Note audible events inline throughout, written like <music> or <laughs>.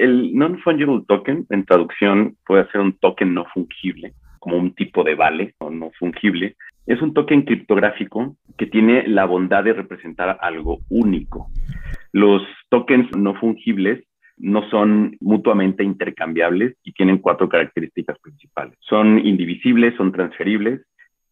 El non-fungible token, en traducción, puede ser un token no fungible, como un tipo de vale o no fungible. Es un token criptográfico que tiene la bondad de representar algo único. Los tokens no fungibles no son mutuamente intercambiables y tienen cuatro características principales. Son indivisibles, son transferibles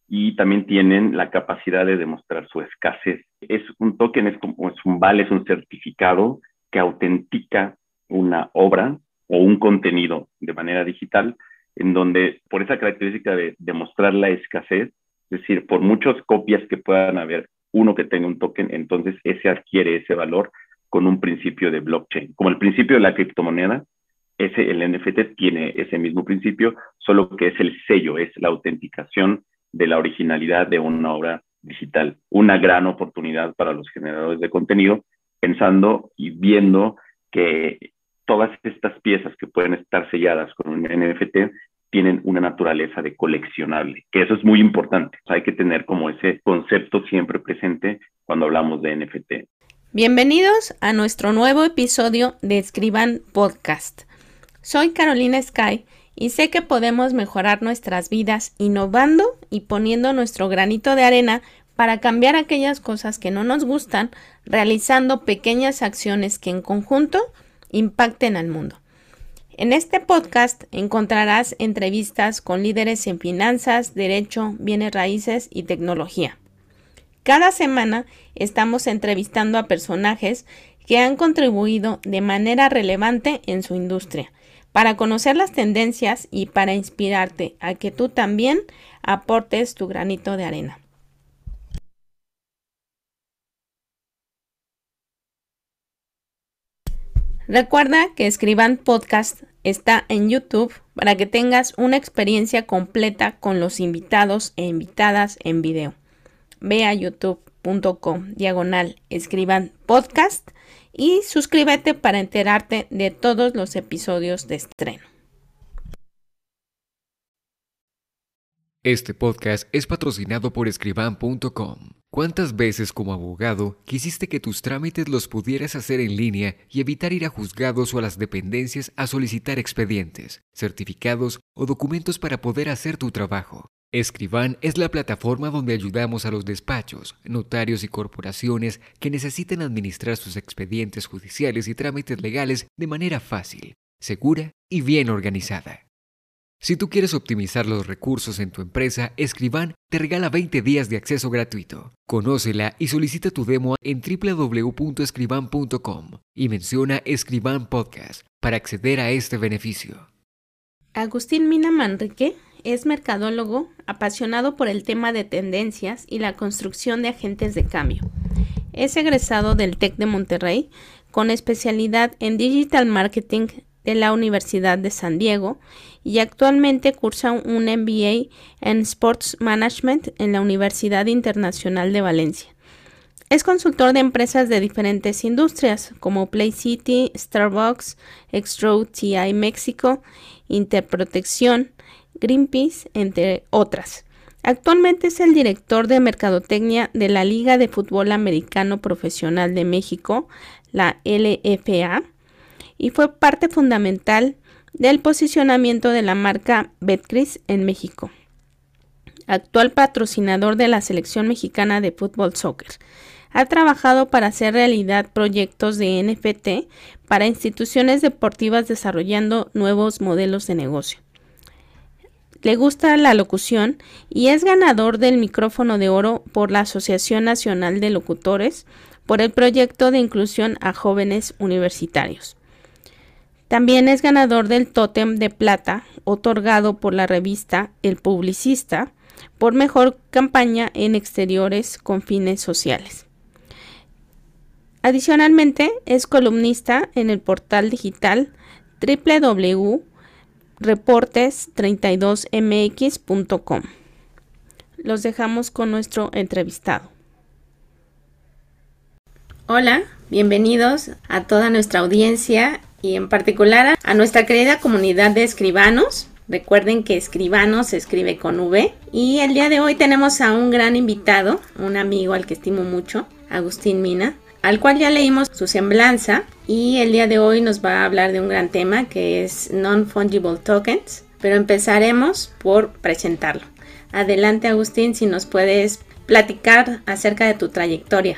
y también tienen la capacidad de demostrar su escasez. Es un token, es como es un vale, es un certificado que autentica una obra o un contenido de manera digital, en donde por esa característica de demostrar la escasez, es decir, por muchas copias que puedan haber, uno que tenga un token, entonces ese adquiere ese valor con un principio de blockchain. Como el principio de la criptomoneda, ese, el NFT tiene ese mismo principio, solo que es el sello, es la autenticación de la originalidad de una obra digital. Una gran oportunidad para los generadores de contenido, pensando y viendo que todas estas piezas que pueden estar selladas con un NFT tienen una naturaleza de coleccionable, que eso es muy importante. hay que tener como ese concepto siempre presente cuando hablamos de NFT. Bienvenidos a nuestro nuevo episodio de Escriban Podcast. Soy Carolina Sky y sé que podemos mejorar nuestras vidas innovando y poniendo nuestro granito de arena para cambiar aquellas cosas que no nos gustan, realizando pequeñas acciones que en conjunto impacten al mundo. En este podcast encontrarás entrevistas con líderes en finanzas, derecho, bienes raíces y tecnología. Cada semana estamos entrevistando a personajes que han contribuido de manera relevante en su industria, para conocer las tendencias y para inspirarte a que tú también aportes tu granito de arena. Recuerda que Escriban Podcast está en YouTube para que tengas una experiencia completa con los invitados e invitadas en video ve a youtube.com diagonal escriban podcast y suscríbete para enterarte de todos los episodios de estreno. Este podcast es patrocinado por escriban.com. ¿Cuántas veces como abogado quisiste que tus trámites los pudieras hacer en línea y evitar ir a juzgados o a las dependencias a solicitar expedientes, certificados o documentos para poder hacer tu trabajo? Escriban es la plataforma donde ayudamos a los despachos, notarios y corporaciones que necesiten administrar sus expedientes judiciales y trámites legales de manera fácil, segura y bien organizada. Si tú quieres optimizar los recursos en tu empresa, Escriban te regala 20 días de acceso gratuito. Conócela y solicita tu demo en www.escriban.com y menciona Escriban Podcast para acceder a este beneficio. Agustín Mina Manrique es mercadólogo apasionado por el tema de tendencias y la construcción de agentes de cambio. Es egresado del TEC de Monterrey con especialidad en Digital Marketing de la Universidad de San Diego y actualmente cursa un MBA en Sports Management en la Universidad Internacional de Valencia. Es consultor de empresas de diferentes industrias como Play City, Starbucks, Extro TI México, Interprotección, Greenpeace, entre otras. Actualmente es el director de Mercadotecnia de la Liga de Fútbol Americano Profesional de México, la LFA, y fue parte fundamental del posicionamiento de la marca Betcris en México. Actual patrocinador de la selección mexicana de fútbol soccer. Ha trabajado para hacer realidad proyectos de NFT para instituciones deportivas desarrollando nuevos modelos de negocio le gusta la locución y es ganador del micrófono de oro por la Asociación Nacional de Locutores por el proyecto de inclusión a jóvenes universitarios. También es ganador del tótem de plata otorgado por la revista El Publicista por mejor campaña en exteriores con fines sociales. Adicionalmente, es columnista en el portal digital www reportes32mx.com. Los dejamos con nuestro entrevistado. Hola, bienvenidos a toda nuestra audiencia y en particular a nuestra querida comunidad de escribanos. Recuerden que escribanos se escribe con V. Y el día de hoy tenemos a un gran invitado, un amigo al que estimo mucho, Agustín Mina, al cual ya leímos su semblanza y el día de hoy nos va a hablar de un gran tema que es Non-Fungible Tokens, pero empezaremos por presentarlo. Adelante Agustín, si nos puedes platicar acerca de tu trayectoria.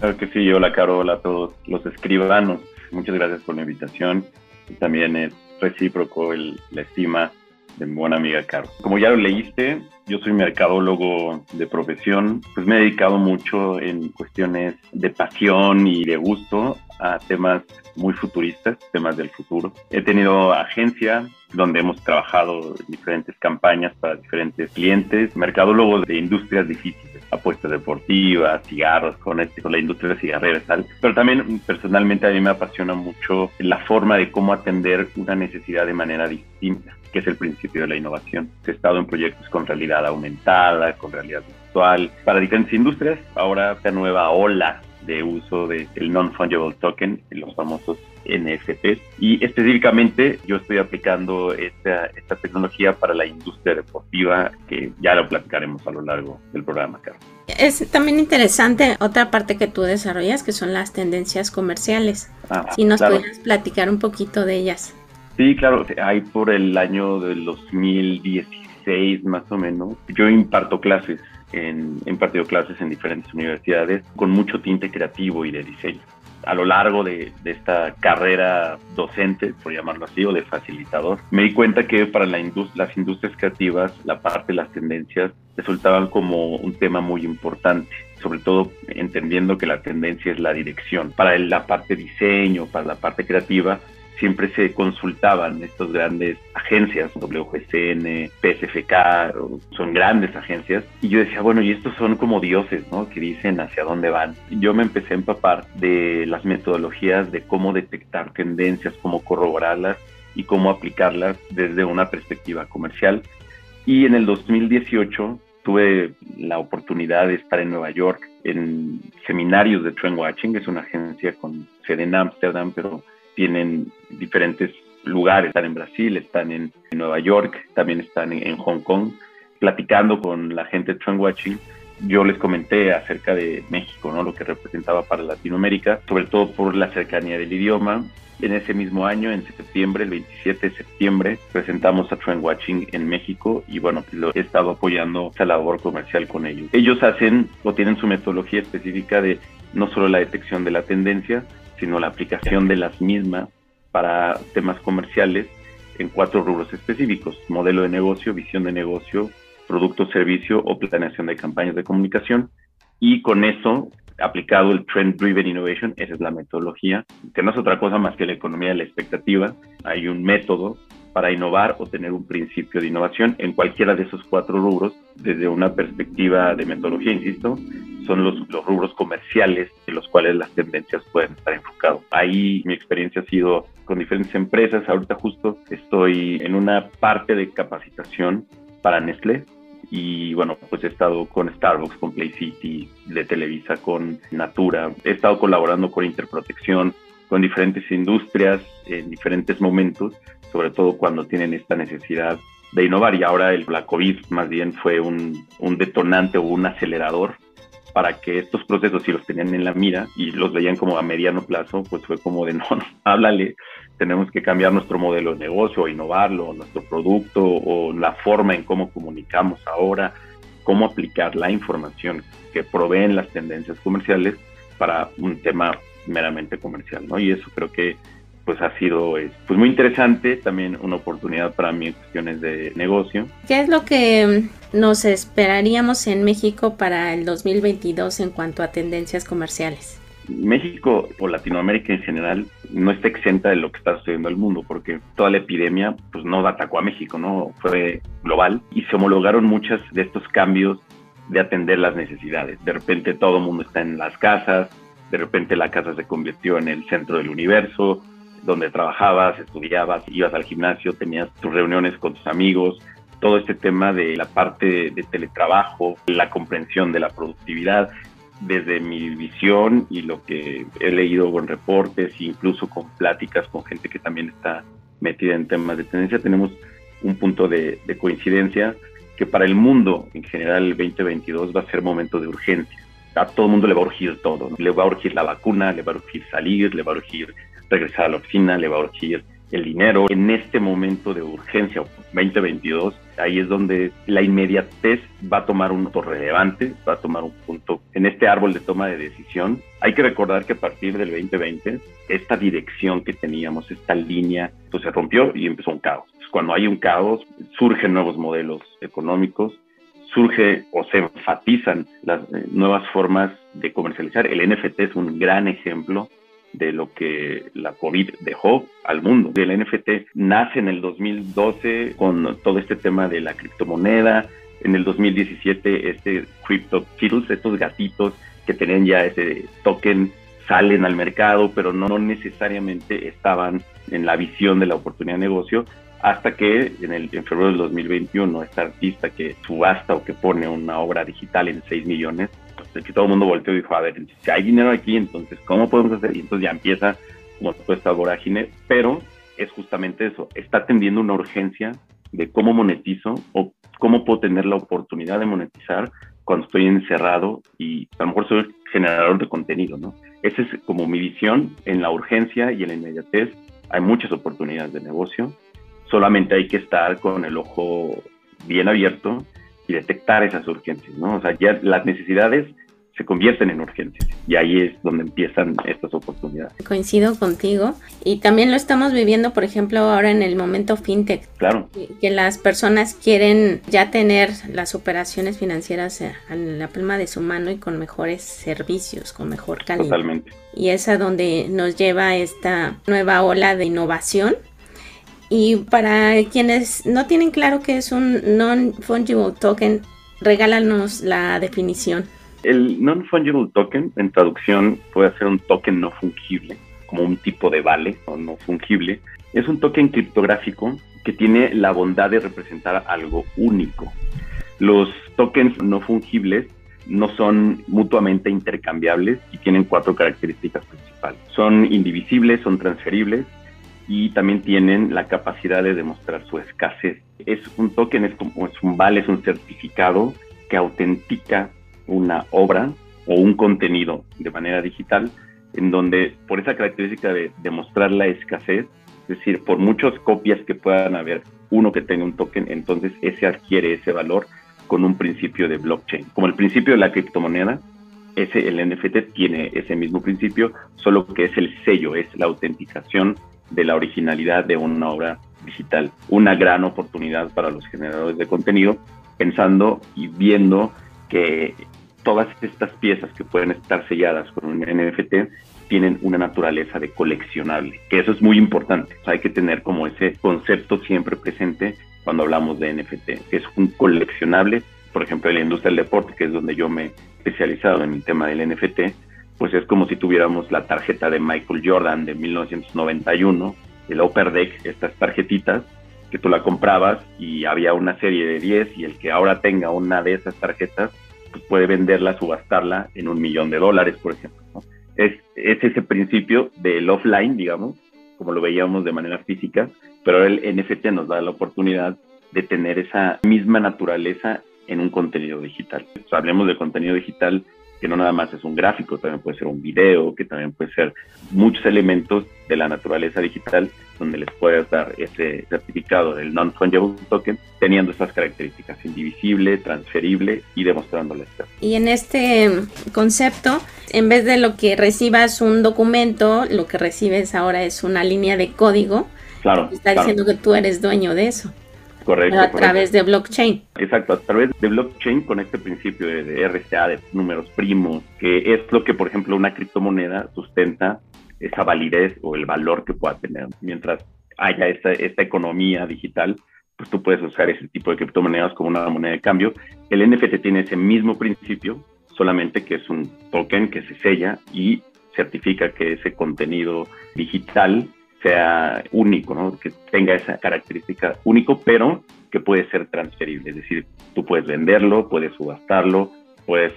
Claro que sí, hola Carol, a todos los escribanos. Muchas gracias por la invitación. Y también es recíproco el, la estima de mi buena amiga Caro. Como ya lo leíste, yo soy mercadólogo de profesión, pues me he dedicado mucho en cuestiones de pasión y de gusto a temas muy futuristas, temas del futuro. He tenido agencia donde hemos trabajado diferentes campañas para diferentes clientes, mercadólogos de industrias difíciles, apuestas deportivas, cigarros, con, este, la industria cigarrera y tal. Pero también personalmente a mí me apasiona mucho la forma de cómo atender una necesidad de manera distinta, que es el principio de la innovación. He estado en proyectos con realidad aumentada, con realidad virtual, para diferentes industrias. Ahora esta nueva ola de uso del non-fungible token, los famosos NFTs. Y específicamente yo estoy aplicando esta, esta tecnología para la industria deportiva, que ya lo platicaremos a lo largo del programa, Carlos. Es también interesante otra parte que tú desarrollas, que son las tendencias comerciales. Ah, si nos puedes platicar un poquito de ellas. Sí, claro, hay por el año del 2016 más o menos. Yo imparto clases en, impartido clases en diferentes universidades con mucho tinte creativo y de diseño. A lo largo de, esta carrera docente, por llamarlo así, o de facilitador, me di cuenta que para la las industrias creativas la parte de las tendencias resultaban como un tema muy importante sobre todo entendiendo que la tendencia es la dirección. Para la parte diseño, para la parte creativa, siempre se consultaban estas grandes agencias, WGCN, PSFK, son grandes agencias, y yo decía, bueno, y estos son como dioses, ¿no? Que dicen hacia dónde van. Yo me empecé a empapar de las metodologías de cómo detectar tendencias, cómo corroborarlas y cómo aplicarlas desde una perspectiva comercial. Y en el 2018 tuve la oportunidad de estar en Nueva York en seminarios de Trend Watching, es una agencia con sede en Ámsterdam, pero tienen diferentes lugares, están en Brasil, están en, Nueva York, también están en, Hong Kong, platicando con la gente de Trend Watching. Yo les comenté acerca de México, ¿no? lo que representaba para Latinoamérica, sobre todo por la cercanía del idioma. En ese mismo año, en septiembre, el 27 de septiembre, presentamos a Trend Watching en México y bueno, lo he estado apoyando esa labor comercial con ellos. Ellos hacen o tienen su metodología específica de no solo la detección de la tendencia, sino la aplicación de las mismas para temas comerciales en cuatro rubros específicos, modelo de negocio, visión de negocio, producto, servicio o planeación de campañas de comunicación. Y con eso, aplicado el Trend Driven Innovation, esa es la metodología, que no es otra cosa más que la economía de la expectativa. Hay un método para innovar o tener un principio de innovación en cualquiera de esos cuatro rubros desde una perspectiva de metodología, insisto, son los, los rubros comerciales en los cuales las tendencias pueden estar enfocadas. Ahí mi experiencia ha sido con diferentes empresas. Ahorita justo estoy en una parte de capacitación para Nestlé y bueno, pues he estado con Starbucks, con Play City, de Televisa, con Natura. He estado colaborando con Interprotección, con diferentes industrias en diferentes momentos, sobre todo cuando tienen esta necesidad de innovar. Y ahora el, la COVID más bien fue un, detonante o un acelerador para que estos procesos, si los tenían en la mira y los veían como a mediano plazo, pues fue como de <laughs> no, no, háblale, tenemos que cambiar nuestro modelo de negocio, innovarlo, nuestro producto o la forma en cómo comunicamos ahora, cómo aplicar la información que proveen las tendencias comerciales para un tema meramente comercial, ¿no? Y eso creo que pues ha sido pues muy interesante, también una oportunidad para mí en cuestiones de negocio. ¿Qué es lo que nos esperaríamos en México para el 2022 en cuanto a tendencias comerciales? México o Latinoamérica en general no está exenta de lo que está sucediendo en el mundo, porque toda la epidemia pues no atacó a México, no fue global y se homologaron muchos de estos cambios de atender las necesidades. De repente todo el mundo está en las casas, de repente la casa se convirtió en el centro del universo, donde trabajabas, estudiabas, ibas al gimnasio, tenías tus reuniones con tus amigos, todo este tema de la parte de teletrabajo, la comprensión de la productividad, desde mi visión y lo que he leído con reportes, incluso con pláticas con gente que también está metida en temas de tendencia, tenemos un punto de, coincidencia que para el mundo en general el 2022 va a ser momento de urgencia. a todo el mundo le va a urgir todo. Le va a urgir la vacuna, le va a urgir salir, le va a urgir regresar a la oficina, le va a urgir el dinero. En este momento de urgencia 2022, ahí es donde la inmediatez va a tomar un punto relevante, va a tomar un punto en este árbol de toma de decisión. Hay que recordar que a partir del 2020, esta dirección que teníamos, esta línea, pues se rompió y empezó un caos. Cuando hay un caos, surgen nuevos modelos económicos, surge o se enfatizan las eh, nuevas formas de comercializar. El NFT es un gran ejemplo de lo que la COVID dejó al mundo. El NFT nace en el 2012 con todo este tema de la criptomoneda. En el 2017 este Crypto Kittles, estos gatitos que tenían ya ese token salen al mercado, pero no necesariamente estaban en la visión de la oportunidad de negocio hasta que en, el, en febrero del 2021 esta artista que subasta o que pone una obra digital en 6 millones, pues, que todo el mundo volteó y dijo, a ver, si hay dinero aquí, entonces, ¿cómo podemos hacer? Y entonces ya empieza como toda esta vorágine, pero es justamente eso, está atendiendo una urgencia de cómo monetizo o cómo puedo tener la oportunidad de monetizar cuando estoy encerrado y a lo mejor soy generador de contenido, ¿no? Esa es como mi visión en la urgencia y en la inmediatez. Hay muchas oportunidades de negocio solamente hay que estar con el ojo bien abierto y detectar esas urgencias, ¿no? O sea, ya las necesidades se convierten en urgencias y ahí es donde empiezan estas oportunidades. Coincido contigo y también lo estamos viviendo, por ejemplo, ahora en el momento fintech. Claro. Que las personas quieren ya tener las operaciones financieras en la palma de su mano y con mejores servicios, con mejor calidad. Totalmente. Y es a donde nos lleva esta nueva ola de innovación y para quienes no tienen claro qué es un non-fungible token, regálanos la definición. El non-fungible token, en traducción, puede ser un token no fungible, como un tipo de vale o no fungible. Es un token criptográfico que tiene la bondad de representar algo único. Los tokens no fungibles no son mutuamente intercambiables y tienen cuatro características principales. Son indivisibles, son transferibles, y también tienen la capacidad de demostrar su escasez. Es un token, es, como, es un vale, es un certificado que autentica una obra o un contenido de manera digital, en donde por esa característica de demostrar la escasez, es decir, por muchas copias que puedan haber, uno que tenga un token, entonces ese adquiere ese valor con un principio de blockchain. Como el principio de la criptomoneda, ese, el NFT tiene ese mismo principio, solo que es el sello, es la autenticación de la originalidad de una obra digital. Una gran oportunidad para los generadores de contenido, pensando y viendo que todas estas piezas que pueden estar selladas con un NFT tienen una naturaleza de coleccionable, que eso es muy importante. hay que tener como ese concepto siempre presente cuando hablamos de NFT, que es un coleccionable, por ejemplo, en la industria del deporte, que es donde yo me he especializado en el tema del NFT, pues es como si tuviéramos la tarjeta de Michael Jordan de 1991, el Upper Deck, estas tarjetitas que tú la comprabas y había una serie de 10 y el que ahora tenga una de esas tarjetas pues puede venderla, subastarla en un millón de dólares, por ejemplo. Es, es ese principio del offline, digamos, como lo veíamos de manera física, pero el NFT nos da la oportunidad de tener esa misma naturaleza en un contenido digital. hablemos de contenido digital que no nada más es un gráfico, también puede ser un video, que también puede ser muchos elementos de la naturaleza digital donde les puedes dar ese certificado del non-fungible token teniendo estas características, indivisible, transferible y demostrándole esto. Y en este concepto, en vez de lo que recibas un documento, lo que recibes ahora es una línea de código. Claro. Está diciendo que tú eres dueño de eso. Correcto. A través de blockchain. Exacto, a través de blockchain con este principio de, RCA, de números primos, que es lo que, por ejemplo, una criptomoneda sustenta esa validez o el valor que pueda tener. Mientras haya esta, esta economía digital, pues tú puedes usar ese tipo de criptomonedas como una moneda de cambio. El NFT tiene ese mismo principio, solamente que es un token que se sella y certifica que ese contenido digital sea único, ¿no? que tenga esa característica único, pero que puede ser transferible. Es decir, tú puedes venderlo, puedes subastarlo, puedes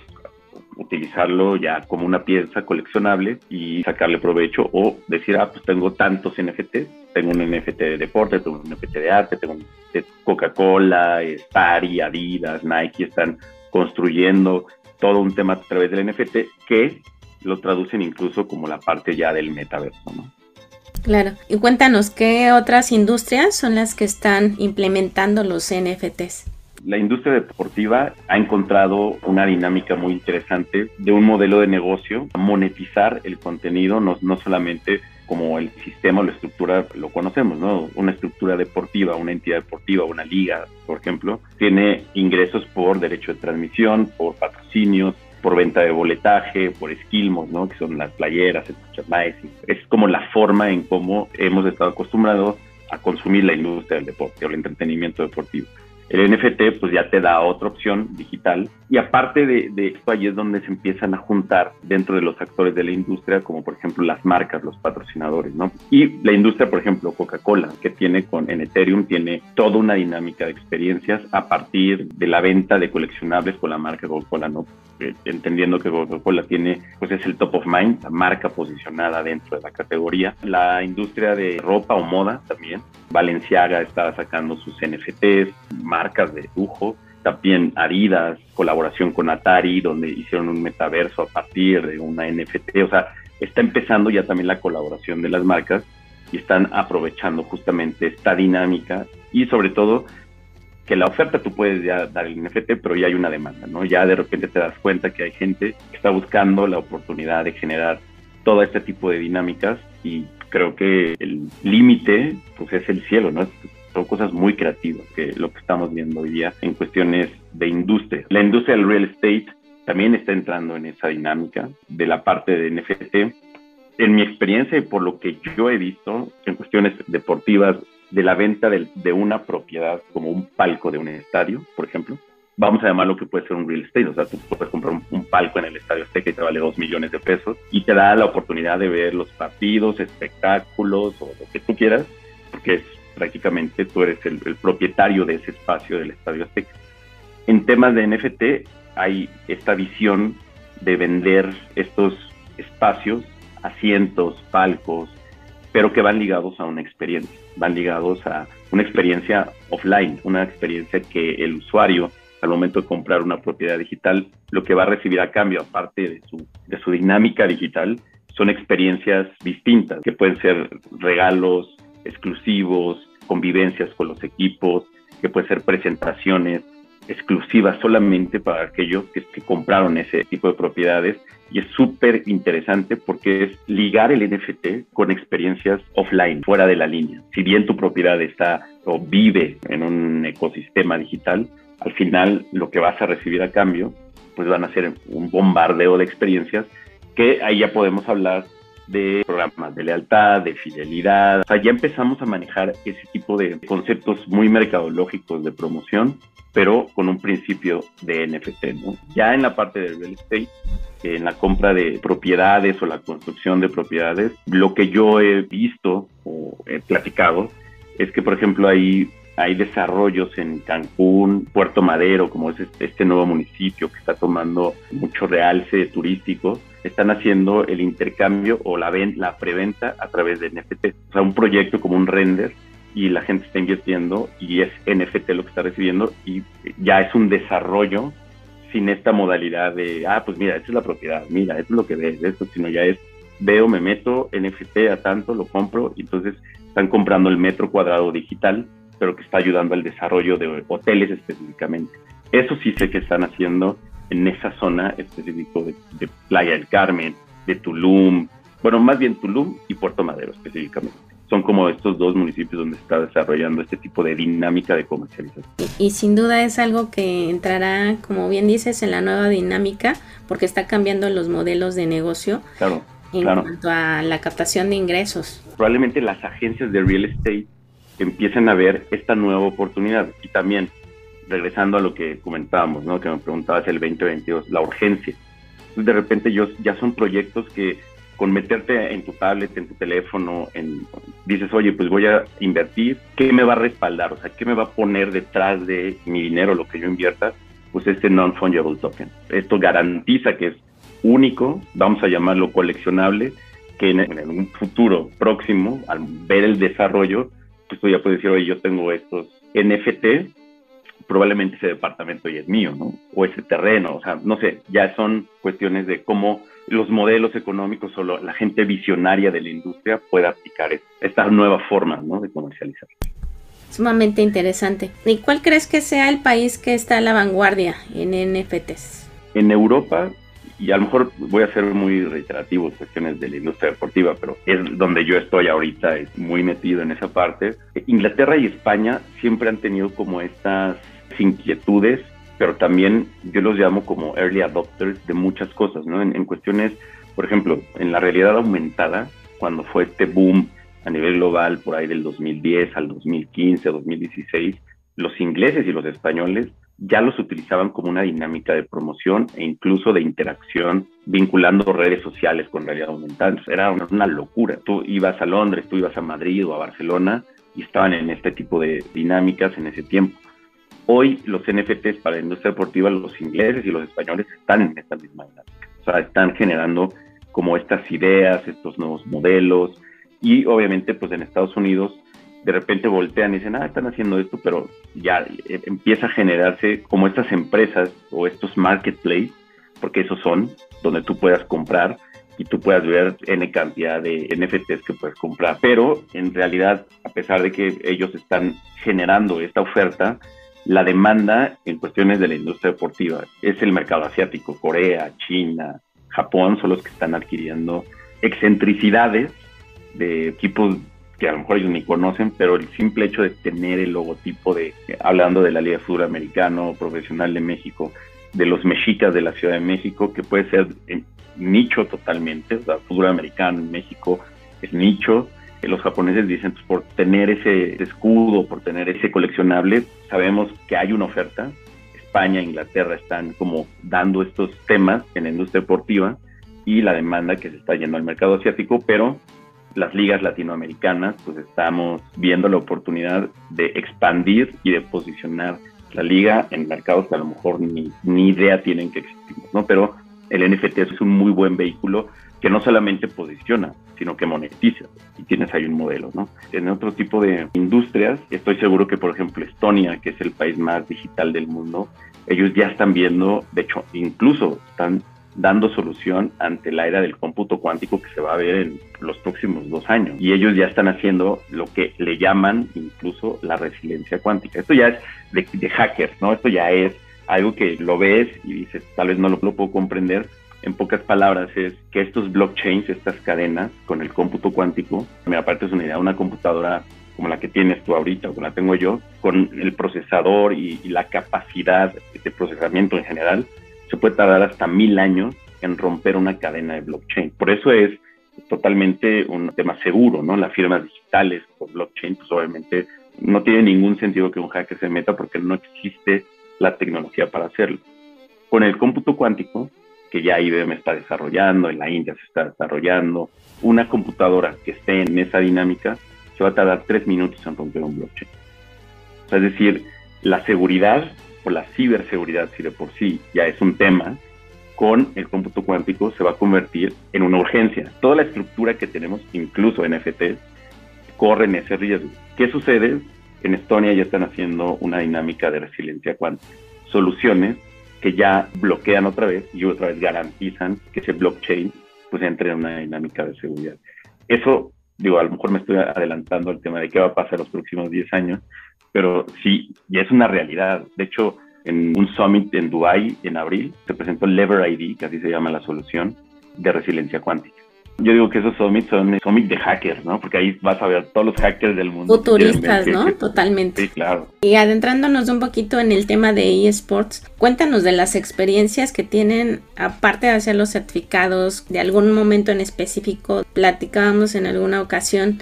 utilizarlo ya como una pieza coleccionable y sacarle provecho o decir, ah, pues tengo tantos NFT, tengo un NFT de deporte, tengo un NFT de arte, tengo un de Coca-Cola, Spari, Adidas, Nike, están construyendo todo un tema a través del NFT que lo traducen incluso como la parte ya del metaverso, ¿no? Claro. Y cuéntanos, ¿qué otras industrias son las que están implementando los NFTs? La industria deportiva ha encontrado una dinámica muy interesante de un modelo de negocio, monetizar el contenido, no, no solamente como el sistema o la estructura lo conocemos, ¿no? Una estructura deportiva, una entidad deportiva, una liga, por ejemplo, tiene ingresos por derecho de transmisión, por patrocinios, por venta de boletaje, por esquilmos, ¿no? Que son las playeras, el merchandising. Es como la forma en cómo hemos estado acostumbrados a consumir la industria del deporte o el entretenimiento deportivo. El NFT pues ya te da otra opción digital y aparte de, esto ahí es donde se empiezan a juntar dentro de los actores de la industria como por ejemplo las marcas, los patrocinadores, ¿no? Y la industria, por ejemplo, Coca-Cola, que tiene con en Ethereum, tiene toda una dinámica de experiencias a partir de la venta de coleccionables con la marca Coca-Cola, ¿no? Eh, entendiendo que Coca-Cola tiene, pues es el top of mind, la marca posicionada dentro de la categoría. La industria de ropa o moda también, Valenciaga está sacando sus NFTs, marcas de lujo, también Aridas, colaboración con Atari, donde hicieron un metaverso a partir de una NFT, o sea, está empezando ya también la colaboración de las marcas y están aprovechando justamente esta dinámica y sobre todo que la oferta tú puedes ya dar el NFT, pero ya hay una demanda, ¿no? Ya de repente te das cuenta que hay gente que está buscando la oportunidad de generar todo este tipo de dinámicas y creo que el límite pues es el cielo, ¿no? Son cosas muy creativas que lo que estamos viendo hoy día en cuestiones de industria. La industria del real estate también está entrando en esa dinámica de la parte de NFT. En mi experiencia y por lo que yo he visto en cuestiones deportivas de la venta de, de, una propiedad como un palco de un estadio, por ejemplo, vamos a llamarlo que puede ser un real estate, o sea, tú puedes comprar un, palco en el Estadio Azteca y te vale dos millones de pesos y te da la oportunidad de ver los partidos, espectáculos o lo que tú quieras, porque es prácticamente tú eres el, propietario de ese espacio del Estadio Azteca. En temas de NFT hay esta visión de vender estos espacios, asientos, palcos, pero que van ligados a una experiencia, van ligados a una experiencia offline, una experiencia que el usuario al momento de comprar una propiedad digital, lo que va a recibir a cambio, aparte de su, de su dinámica digital, son experiencias distintas, que pueden ser regalos exclusivos, convivencias con los equipos, que pueden ser presentaciones exclusivas solamente para aquellos que, que compraron ese tipo de propiedades y es súper interesante porque es ligar el NFT con experiencias offline, fuera de la línea. Si bien tu propiedad está o vive en un ecosistema digital, al final lo que vas a recibir a cambio, pues van a ser un bombardeo de experiencias que ahí ya podemos hablar de programas de lealtad, de fidelidad. O sea, ya empezamos a manejar ese tipo de conceptos muy mercadológicos de promoción, pero con un principio de NFT. Ya en la parte del real estate, en la compra de propiedades o la construcción de propiedades, lo que yo he visto o he platicado es que, por ejemplo, hay, hay desarrollos en Cancún, Puerto Madero, como es este, este nuevo municipio que está tomando mucho realce turístico, están haciendo el intercambio o la, la preventa a través de NFT. O sea, un proyecto como un render y la gente está invirtiendo y es NFT lo que está recibiendo y ya es un desarrollo sin esta modalidad de, ah, pues mira, esta es la propiedad, mira, esto es lo que ves, esto, sino ya es, veo, me meto NFT a tanto, lo compro, y entonces están comprando el metro cuadrado digital, pero que está ayudando al desarrollo de hoteles específicamente. Eso sí sé que están haciendo en esa zona específica de, de Playa del Carmen, de Tulum, bueno, más bien Tulum y Puerto Madero específicamente son como estos dos municipios donde se está desarrollando este tipo de dinámica de comercialización. Y, sin duda es algo que entrará, como bien dices, en la nueva dinámica, porque está cambiando los modelos de negocio claro, en cuanto a la captación de ingresos. Probablemente las agencias de real estate empiecen a ver esta nueva oportunidad y también regresando a lo que comentábamos, ¿no? que me preguntabas el 2022, la urgencia. De repente yo, ya son proyectos que con meterte en tu tablet, en tu teléfono, en, dices, oye, pues voy a invertir, ¿qué me va a respaldar? O sea, ¿qué me va a poner detrás de mi dinero, lo que yo invierta? Pues este non-fungible token. Esto garantiza que es único, vamos a llamarlo coleccionable, que en, en un futuro próximo, al ver el desarrollo, pues tú ya puedes decir, oye, yo tengo estos NFT, probablemente ese departamento ya es mío, ¿no? O ese terreno, o sea, no sé, ya son cuestiones de cómo los modelos económicos o la gente visionaria de la industria puede aplicar estas nuevas formas, ¿no? De comercializar. Sumamente interesante. ¿Y cuál crees que sea el país que está a la vanguardia en NFTs? En Europa, y a lo mejor voy a ser muy reiterativo en cuestiones de la industria deportiva, pero es donde yo estoy ahorita, es muy metido en esa parte. Inglaterra y España siempre han tenido como estas inquietudes, pero también yo los llamo como early adopters de muchas cosas, ¿no? En, en cuestiones, por ejemplo, en la realidad aumentada, cuando fue este boom a nivel global por ahí del 2010 al 2015, 2016, los ingleses y los españoles ya los utilizaban como una dinámica de promoción e incluso de interacción vinculando redes sociales con realidad aumentada. Era una, locura. Tú ibas a Londres, tú ibas a Madrid o a Barcelona y estaban en este tipo de dinámicas en ese tiempo. Hoy los NFTs para la industria deportiva, los ingleses y los españoles están en esta misma dinámica. O sea, están generando como estas ideas, estos nuevos modelos y obviamente pues en Estados Unidos de repente voltean y dicen, ah, están haciendo esto, pero ya eh, empieza a generarse como estas empresas o estos marketplaces, porque esos son, donde tú puedas comprar y tú puedas ver N cantidad de NFTs que puedes comprar. Pero en realidad, a pesar de que ellos están generando esta oferta, la demanda en cuestiones de la industria deportiva es el mercado asiático, Corea, China, Japón, son los que están adquiriendo excentricidades de equipos que a lo mejor ellos ni conocen, pero el simple hecho de tener el logotipo de, hablando de la Liga Fútbol Americano Profesional de México, de los mexicas de la Ciudad de México, que puede ser nicho totalmente, o sea, fútbol americano en México es nicho. Los japoneses dicen, pues, por tener ese escudo, por tener ese coleccionable, sabemos que hay una oferta. España, Inglaterra están como dando estos temas en la industria deportiva y la demanda que se está yendo al mercado asiático, pero las ligas latinoamericanas, pues estamos viendo la oportunidad de expandir y de posicionar la liga en mercados que a lo mejor ni, ni idea tienen que existir, ¿no? Pero el NFT es un muy buen vehículo que no solamente posiciona, sino que monetiza y tienes ahí un modelo, ¿no? En otro tipo de industrias, estoy seguro que, por ejemplo, Estonia, que es el país más digital del mundo, ellos ya están viendo, de hecho, incluso están dando solución ante la era del cómputo cuántico que se va a ver en los próximos dos años. Y ellos ya están haciendo lo que le llaman incluso la resiliencia cuántica. Esto ya es de, hackers, ¿no? Esto ya es algo que lo ves y dices, tal vez no lo, puedo comprender. En pocas palabras es que estos blockchains, estas cadenas con el cómputo cuántico, me aparte es una idea, una computadora como la que tienes tú ahorita o como la tengo yo, con el procesador y la capacidad de procesamiento en general, se puede tardar hasta mil años en romper una cadena de blockchain. Por eso es totalmente un tema seguro, ¿no? Las firmas digitales por blockchain, pues obviamente no tiene ningún sentido que un hacker se meta porque no existe la tecnología para hacerlo. Con el cómputo cuántico, que ya IBM está desarrollando, en la India se está desarrollando, una computadora que esté en esa dinámica se va a tardar tres minutos en romper un blockchain. es decir, la seguridad la ciberseguridad, si de por sí ya es un tema, con el cómputo cuántico se va a convertir en una urgencia. Toda la estructura que tenemos, incluso NFT, corren ese riesgo. ¿Qué sucede? En Estonia ya están haciendo una dinámica de resiliencia cuántica. Soluciones que ya bloquean otra vez y otra vez garantizan que ese blockchain pues entre en una dinámica de seguridad. Eso, digo, a lo mejor me estoy adelantando al tema de qué va a pasar los próximos 10 años, pero sí, ya es una realidad. De hecho, en un summit en Dubai en abril se presentó Lever ID, que así se llama la solución de resiliencia cuántica. Yo digo que esos summits son summits de hackers, ¿no? Porque ahí vas a ver todos los hackers del mundo. Futuristas, ¿no? Totalmente. Sí, claro. Y adentrándonos un poquito en el tema de eSports, cuéntanos de las experiencias que tienen, aparte de hacer los certificados, de algún momento en específico, platicábamos en alguna ocasión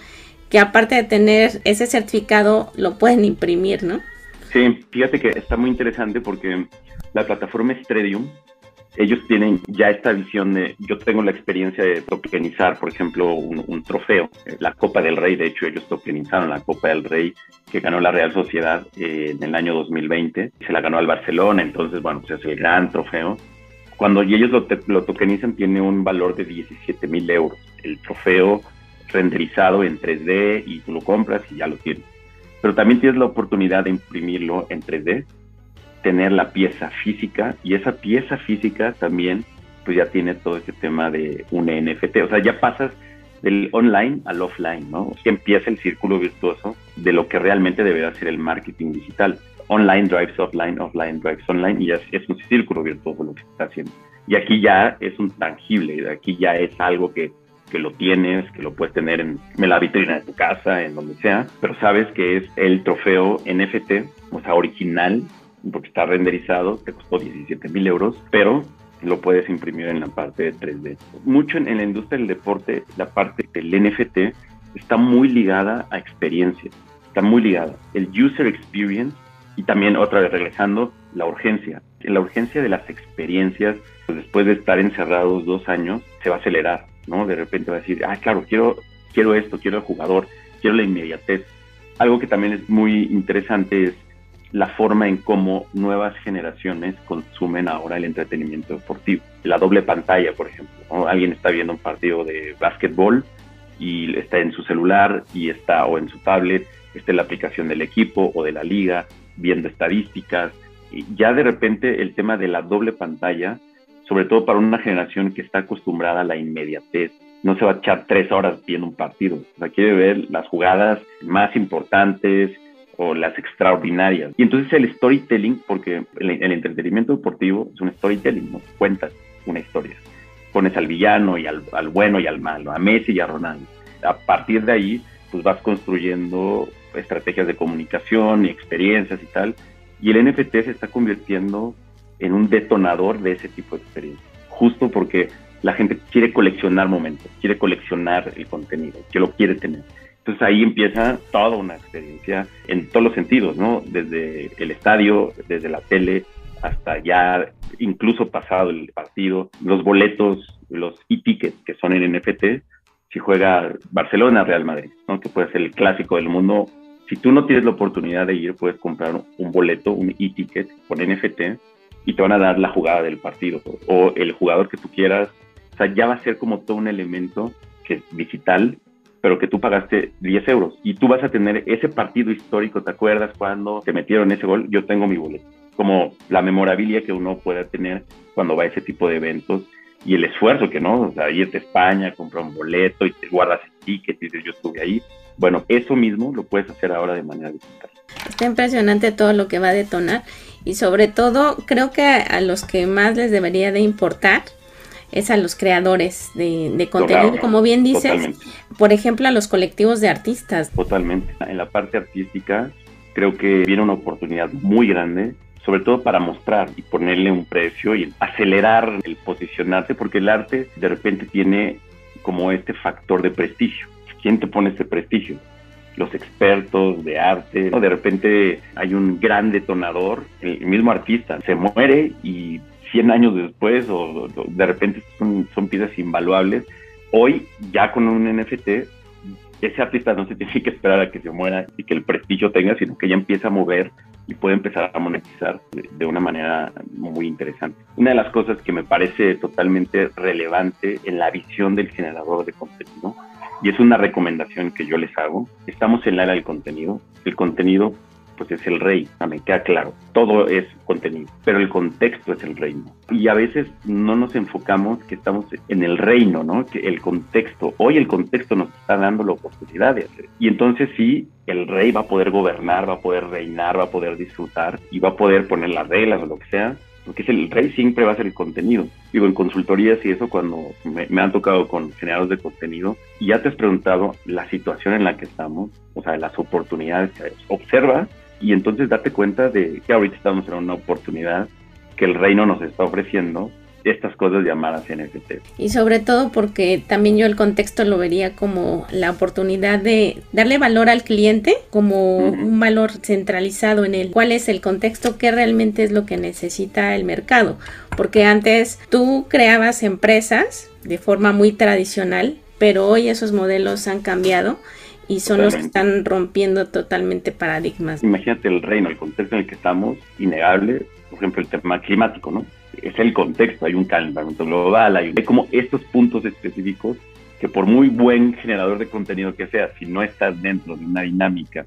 que aparte de tener ese certificado lo pueden imprimir, ¿no? Sí, fíjate que está muy interesante porque la plataforma Stredium, ellos tienen ya esta visión de, yo tengo la experiencia de tokenizar, por ejemplo, un, trofeo, eh, la Copa del Rey, de hecho ellos tokenizaron la Copa del Rey que ganó la Real Sociedad eh, en el año 2020, se la ganó al Barcelona, entonces, bueno, pues es el gran trofeo. Cuando ellos lo, lo tokenizan tiene un valor de 17 mil euros. El trofeo renderizado en 3D y tú lo compras y ya lo tienes. Pero también tienes la oportunidad de imprimirlo en 3D tener la pieza física y esa pieza física también pues ya tiene todo este tema de un NFT, o sea, ya pasas del online al offline, ¿no? Que empieza el círculo virtuoso de lo que realmente debería ser el marketing digital. Online drives offline, offline drives online, y ya es, un círculo virtuoso lo que se está haciendo. Y aquí ya es un tangible, aquí ya es algo que, que lo tienes, que lo puedes tener en, en, la vitrina de tu casa, en donde sea, pero sabes que es el trofeo NFT, o sea, original, porque está renderizado, te costó 17 mil euros, pero lo puedes imprimir en la parte de 3D. Mucho en, la industria del deporte, la parte del NFT está muy ligada a experiencia, está muy ligada. El user experience y también otra vez regresando, la urgencia. La urgencia de las experiencias, pues después de estar encerrados dos años, se va a acelerar, ¿no? De repente va a decir, ah, claro, quiero, quiero esto, quiero el jugador, quiero la inmediatez. Algo que también es muy interesante es la forma en cómo nuevas generaciones consumen ahora el entretenimiento deportivo. La doble pantalla, por ejemplo. Alguien está viendo un partido de básquetbol y está en su celular y está o en su tablet, está en la aplicación del equipo o de la liga, viendo estadísticas. Y ya de repente el tema de la doble pantalla, sobre todo para una generación que está acostumbrada a la inmediatez, no se va a echar tres horas viendo un partido. O quiere ver las jugadas más importantes, o las extraordinarias. Y entonces el storytelling, porque el, entretenimiento deportivo es un storytelling, ¿no? Cuentas una historia. Pones al villano y al, al, bueno y al malo, a Messi y a Ronaldo. A partir de ahí, pues vas construyendo estrategias de comunicación y experiencias y tal. Y el NFT se está convirtiendo en un detonador de ese tipo de experiencias. Justo porque la gente quiere coleccionar momentos, quiere coleccionar el contenido, que lo quiere tener. Entonces ahí empieza toda una experiencia en todos los sentidos, ¿no? Desde el estadio, desde la tele, hasta ya incluso pasado el partido, los boletos, los e-tickets que son en NFT, si juega Barcelona, Real Madrid, ¿no? Que puede ser el clásico del mundo. Si tú no tienes la oportunidad de ir, puedes comprar un boleto, un e-ticket con NFT y te van a dar la jugada del partido o el jugador que tú quieras. O sea, ya va a ser como todo un elemento que es digital pero que tú pagaste 10 euros y tú vas a tener ese partido histórico, ¿te acuerdas cuando te metieron ese gol? Yo tengo mi boleto, como la memorabilia que uno puede tener cuando va a ese tipo de eventos y el esfuerzo que no, o sea, irte a España, comprar un boleto y te guardas el ticket y dices yo estuve ahí. Bueno, eso mismo lo puedes hacer ahora de manera digital. Está impresionante todo lo que va a detonar y sobre todo creo que a los que más les debería de importar es a los creadores de, contenido, como bien dices, por ejemplo, a los colectivos de artistas. Totalmente. En la parte artística creo que viene una oportunidad muy grande, sobre todo para mostrar y ponerle un precio y acelerar el posicionarse, porque el arte de repente tiene como este factor de prestigio. ¿Quién te pone este prestigio? Los expertos de arte. De repente hay un gran detonador, el mismo artista se muere y 100 años después o, de repente son, son piezas invaluables. Hoy, ya con un NFT, ese artista no se tiene que esperar a que se muera y que el prestigio tenga, sino que ya empieza a mover y puede empezar a monetizar de, una manera muy interesante. Una de las cosas que me parece totalmente relevante en la visión del generador de contenido, y es una recomendación que yo les hago, estamos en la era del contenido. El contenido pues es el rey, me queda claro. Todo es contenido, pero el contexto es el reino. Y a veces no nos enfocamos que estamos en el reino, ¿no? Que el contexto, hoy el contexto nos está dando la oportunidad de hacer. Y entonces sí, el rey va a poder gobernar, va a poder reinar, va a poder disfrutar y va a poder poner las reglas o lo que sea, porque es el rey siempre va a ser el contenido. Digo, en consultorías y eso cuando me, han tocado con generadores de contenido y ya te has preguntado la situación en la que estamos, o sea, las oportunidades que observa y entonces date cuenta de que ahorita estamos en una oportunidad que el reino nos está ofreciendo estas cosas llamadas NFT. Y sobre todo porque también yo el contexto lo vería como la oportunidad de darle valor al cliente como un valor centralizado en él. ¿Cuál es el contexto? ¿Qué realmente es lo que necesita el mercado? Porque antes tú creabas empresas de forma muy tradicional, pero hoy esos modelos han cambiado y son los que están rompiendo totalmente paradigmas. Imagínate el reino, el contexto en el que estamos, innegable, por ejemplo, el tema climático, ¿no? Es el contexto, hay un calentamiento global, hay, como estos puntos específicos que por muy buen generador de contenido que sea, si no estás dentro de una dinámica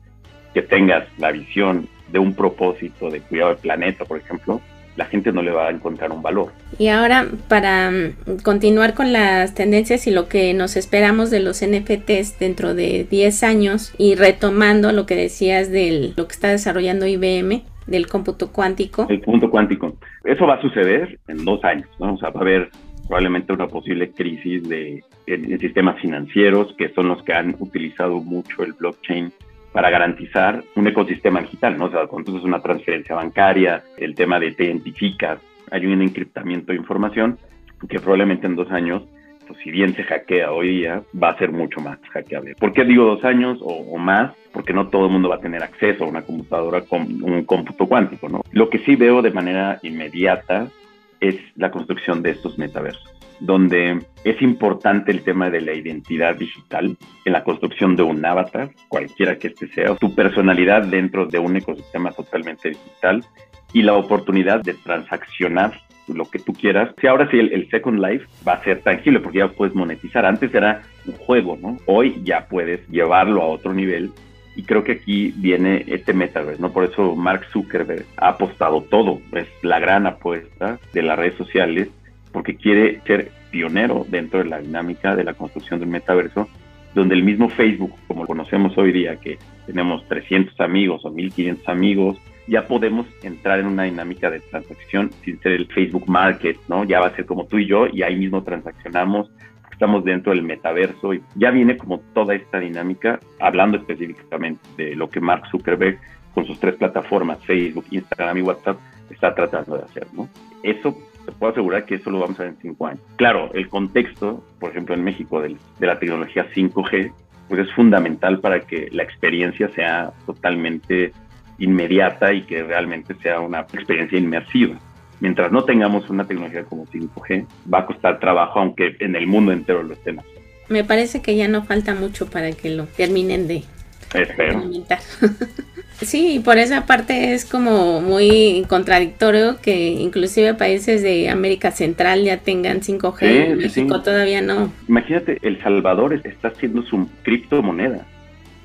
que tengas la visión de un propósito de cuidado del planeta, por ejemplo, la gente no le va a encontrar un valor. Y ahora, para mm, continuar con las tendencias y lo que nos esperamos de los NFTs dentro de 10 años y retomando lo que decías de lo que está desarrollando IBM, del cómputo cuántico. El cómputo cuántico. Eso va a suceder en dos años, ¿no? O sea, va a haber probablemente una posible crisis de, sistemas financieros, que son los que han utilizado mucho el blockchain para garantizar un ecosistema digital, ¿no? O sea, cuando es una transferencia bancaria, el tema de te identificas, hay un encriptamiento de información que probablemente en dos años, pues si bien se hackea hoy día, va a ser mucho más hackeable. ¿Por qué digo dos años o, más? Porque no todo el mundo va a tener acceso a una computadora con un cómputo cuántico, ¿no? Lo que sí veo de manera inmediata es la construcción de estos metaversos donde es importante el tema de la identidad digital en la construcción de un avatar, cualquiera que este sea, tu personalidad dentro de un ecosistema totalmente digital y la oportunidad de transaccionar lo que tú quieras. Si ahora sí el, Second Life va a ser tangible porque ya puedes monetizar. Antes era un juego, ¿no? Hoy ya puedes llevarlo a otro nivel y creo que aquí viene este metaverse, ¿no? Por eso Mark Zuckerberg ha apostado todo, es la gran apuesta de las redes sociales porque quiere ser pionero dentro de la dinámica de la construcción del metaverso, donde el mismo Facebook, como lo conocemos hoy día, que tenemos 300 amigos o 1500 amigos, ya podemos entrar en una dinámica de transacción sin ser el Facebook Market, ¿no? Ya va a ser como tú y yo y ahí mismo transaccionamos, estamos dentro del metaverso y ya viene como toda esta dinámica, hablando específicamente de lo que Mark Zuckerberg con sus tres plataformas, Facebook, Instagram y WhatsApp, está tratando de hacer, ¿no? Eso te puedo asegurar que eso lo vamos a ver en cinco años. Claro, el contexto, por ejemplo, en México de, la tecnología 5G, pues es fundamental para que la experiencia sea totalmente inmediata y que realmente sea una experiencia inmersiva. Mientras no tengamos una tecnología como 5G, va a costar trabajo, aunque en el mundo entero lo estén Me parece que ya no falta mucho para que lo terminen de Espero. <laughs> Sí, por esa parte es como muy contradictorio que inclusive países de América Central ya tengan 5G, México todavía no. Imagínate, El Salvador está haciendo su criptomoneda.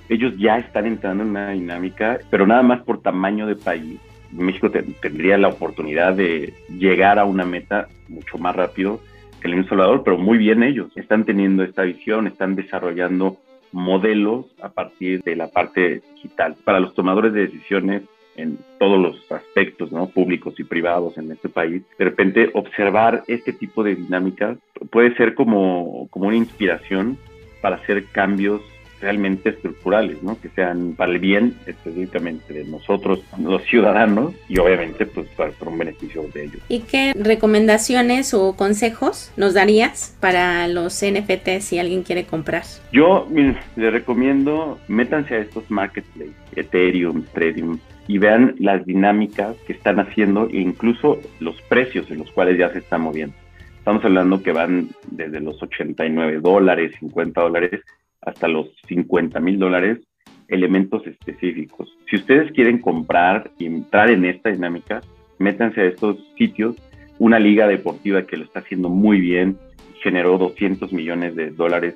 Ellos ya están entrando en una dinámica, pero nada más por tamaño de país. México tendría la oportunidad de llegar a una meta mucho más rápido que el Salvador, pero muy bien ellos. Están teniendo esta visión, están desarrollando modelos a partir de la parte digital. Para los tomadores de decisiones en todos los aspectos, ¿no? públicos y privados en este país, de repente observar este tipo de dinámicas puede ser como, como una inspiración para hacer cambios realmente estructurales, ¿no? Que sean para el bien específicamente de nosotros, los ciudadanos, y obviamente pues para, un beneficio de ellos. ¿Y qué recomendaciones o consejos nos darías para los NFT si alguien quiere comprar? Yo les le recomiendo, métanse a estos marketplaces, Ethereum, Trading, y vean las dinámicas que están haciendo e incluso los precios en los cuales ya se están moviendo. Estamos hablando que van desde los 89 dólares, 50 dólares, hasta los 50 mil dólares elementos específicos. Si ustedes quieren comprar y entrar en esta dinámica, métanse a estos sitios. Una liga deportiva que lo está haciendo muy bien, generó 200 millones de dólares,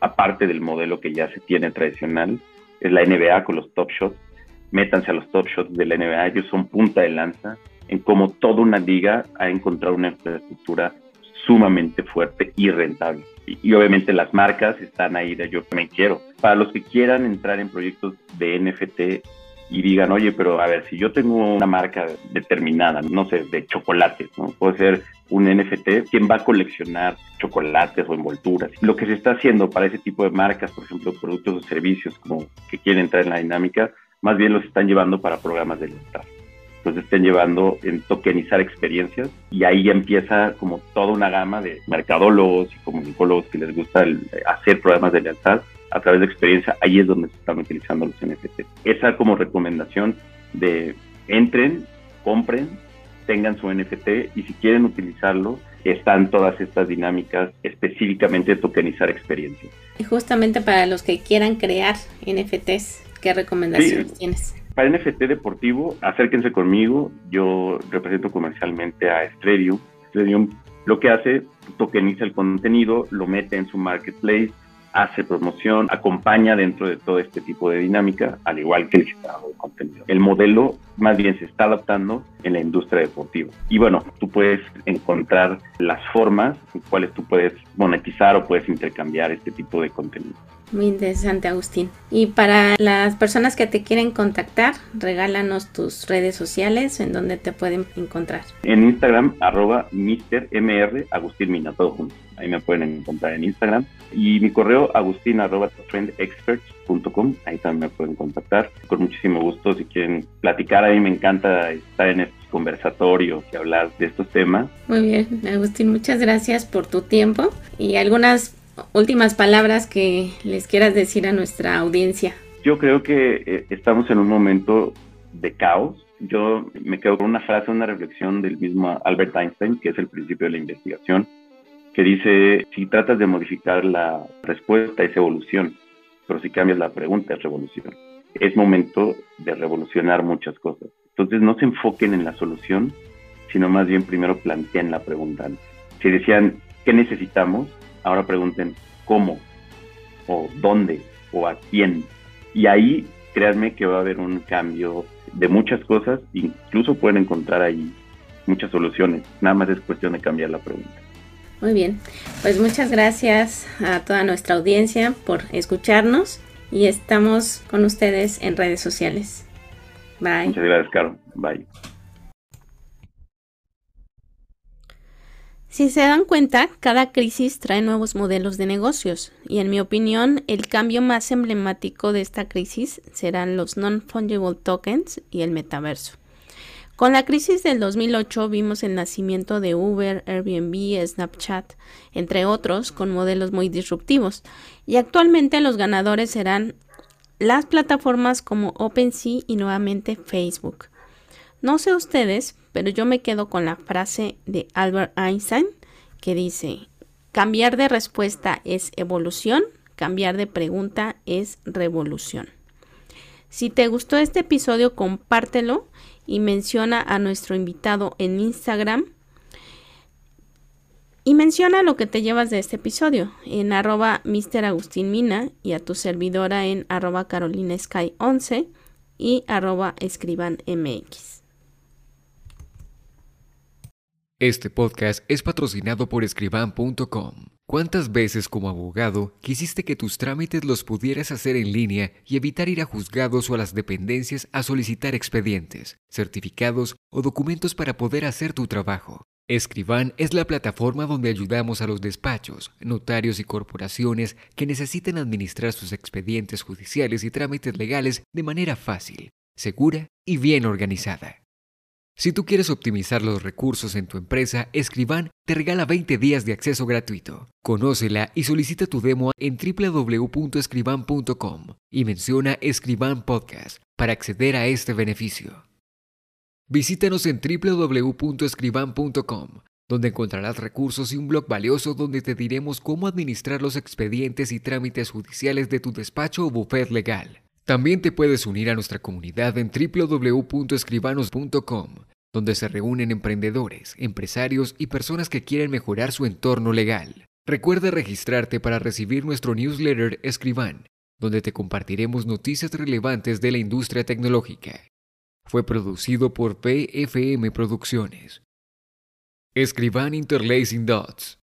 aparte del modelo que ya se tiene tradicional, es la NBA con los Top Shots. Métanse a los Top Shots de la NBA, ellos son punta de lanza en cómo toda una liga ha encontrado una infraestructura sumamente fuerte y rentable y, obviamente las marcas están ahí de yo me quiero. Para los que quieran entrar en proyectos de NFT y digan, oye, pero a ver, si yo tengo una marca determinada, no sé, de chocolates, ¿no? Puede ser un NFT, ¿quién va a coleccionar chocolates o envolturas? Lo que se está haciendo para ese tipo de marcas, por ejemplo, productos o servicios como que quieren entrar en la dinámica, más bien los están llevando para programas de lealtad pues estén llevando en tokenizar experiencias y ahí empieza como toda una gama de mercadólogos y comunicólogos que les gusta hacer programas de lealtad a través de experiencia, ahí es donde se están utilizando los NFT. Esa como recomendación de entren, compren, tengan su NFT y si quieren utilizarlo, están todas estas dinámicas específicamente de tokenizar experiencias. Y justamente para los que quieran crear NFTs, ¿qué recomendaciones tienes? Para NFT deportivo, acérquense conmigo. Yo represento comercialmente a Stredium. Stredium lo que hace, tokeniza el contenido, lo mete en su marketplace hace promoción, acompaña dentro de todo este tipo de dinámica, al igual que el generador de contenido. El modelo más bien se está adaptando en la industria deportiva. Y bueno, tú puedes encontrar las formas en cuales tú puedes monetizar o puedes intercambiar este tipo de contenido. Muy interesante, Agustín. Y para las personas que te quieren contactar, regálanos tus redes sociales en donde te pueden encontrar. En Instagram, arroba MR Agustín Mina, todo junto. Ahí me pueden encontrar en Instagram. Y mi correo, agustín arroba trendexperts.com. Ahí también me pueden contactar. Con muchísimo gusto, si quieren platicar, a mí me encanta estar en estos conversatorios y hablar de estos temas. Muy bien, Agustín, muchas gracias por tu tiempo y algunas últimas palabras que les quieras decir a nuestra audiencia. Yo creo que eh, estamos en un momento de caos. Yo me quedo con una frase, una reflexión del mismo Albert Einstein, que es el principio de la investigación, que dice, si tratas de modificar la respuesta es evolución, pero si cambias la pregunta es revolución. Es momento de revolucionar muchas cosas. Entonces no se enfoquen en la solución, sino más bien primero planteen la pregunta. Si decían, ¿qué necesitamos? Ahora pregunten cómo, o dónde, o a quién. Y ahí, créanme que va a haber un cambio de muchas cosas, incluso pueden encontrar ahí muchas soluciones. Nada más es cuestión de cambiar la pregunta. Muy bien, pues muchas gracias a toda nuestra audiencia por escucharnos y estamos con ustedes en redes sociales. Bye. Muchas gracias, Caro. Bye. Si se dan cuenta, cada crisis trae nuevos modelos de negocios y en mi opinión el cambio más emblemático de esta crisis serán los non-fungible tokens y el metaverso. Con la crisis del 2008 vimos el nacimiento de Uber, Airbnb, Snapchat, entre otros, con modelos muy disruptivos, y actualmente los ganadores serán las plataformas como OpenSea y nuevamente Facebook. No sé ustedes, pero yo me quedo con la frase de Albert Einstein que dice, cambiar de respuesta es evolución, cambiar de pregunta es revolución. Si te gustó este episodio, compártelo y menciona a nuestro invitado en Instagram. Y menciona lo que te llevas de este episodio en arroba Mr. Agustín Mina y a tu servidora en arroba Carolina Sky 11 y arroba escriban Este podcast es patrocinado por escriban.com. ¿Cuántas veces como abogado quisiste que tus trámites los pudieras hacer en línea y evitar ir a juzgados o a las dependencias a solicitar expedientes, certificados o documentos para poder hacer tu trabajo? Escriban es la plataforma donde ayudamos a los despachos, notarios y corporaciones que necesiten administrar sus expedientes judiciales y trámites legales de manera fácil, segura y bien organizada. Si tú quieres optimizar los recursos en tu empresa, Escriban te regala 20 días de acceso gratuito. Conócela y solicita tu demo en www.escriban.com y menciona Escriban Podcast para acceder a este beneficio. Visítanos en www.escriban.com, donde encontrarás recursos y un blog valioso donde te diremos cómo administrar los expedientes y trámites judiciales de tu despacho o bufet legal. También te puedes unir a nuestra comunidad en www.escribanos.com, donde se reúnen emprendedores, empresarios y personas que quieren mejorar su entorno legal. Recuerda registrarte para recibir nuestro newsletter Escriban, donde te compartiremos noticias relevantes de la industria tecnológica. Fue producido por PFM Producciones. Escriban Interlacing Dots.